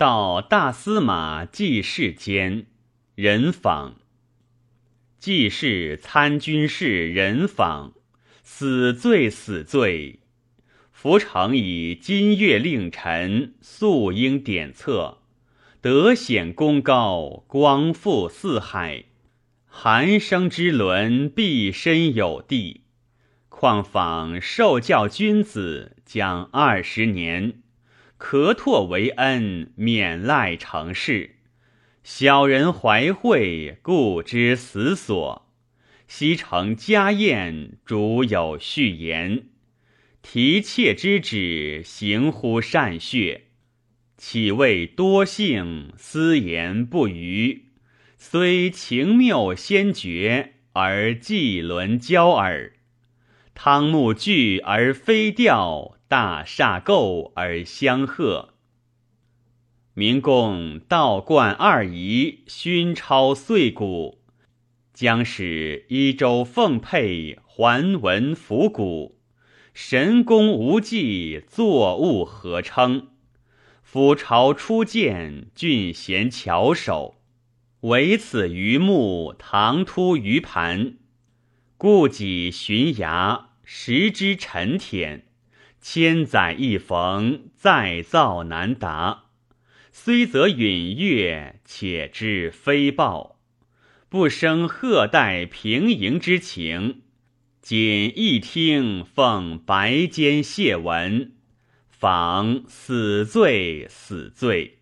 到大司马季氏间，人访。季氏参军事人访，死罪死罪。伏成以金月令臣，素应典册，德显功高，光复四海。寒生之伦，必身有地。况访受教君子，将二十年，咳唾为恩，免赖成事。小人怀惠，故之死所。昔成家宴，主有序言。提妾之旨，行乎善血。岂谓多幸，私言不虞？虽情谬先觉，而既伦交耳。汤沐惧而非调，大厦构而相贺。明共道观二仪，勋超岁古，将使一州奉佩，还文服古，神功无忌，作物合称。夫朝初见，俊贤巧手，唯此榆木，唐突于盘，故己寻崖，食之沉舔，千载一逢，再造难达。虽则允悦，且知非报，不生贺代平迎之情。仅一听奉白笺谢文，仿死罪死罪。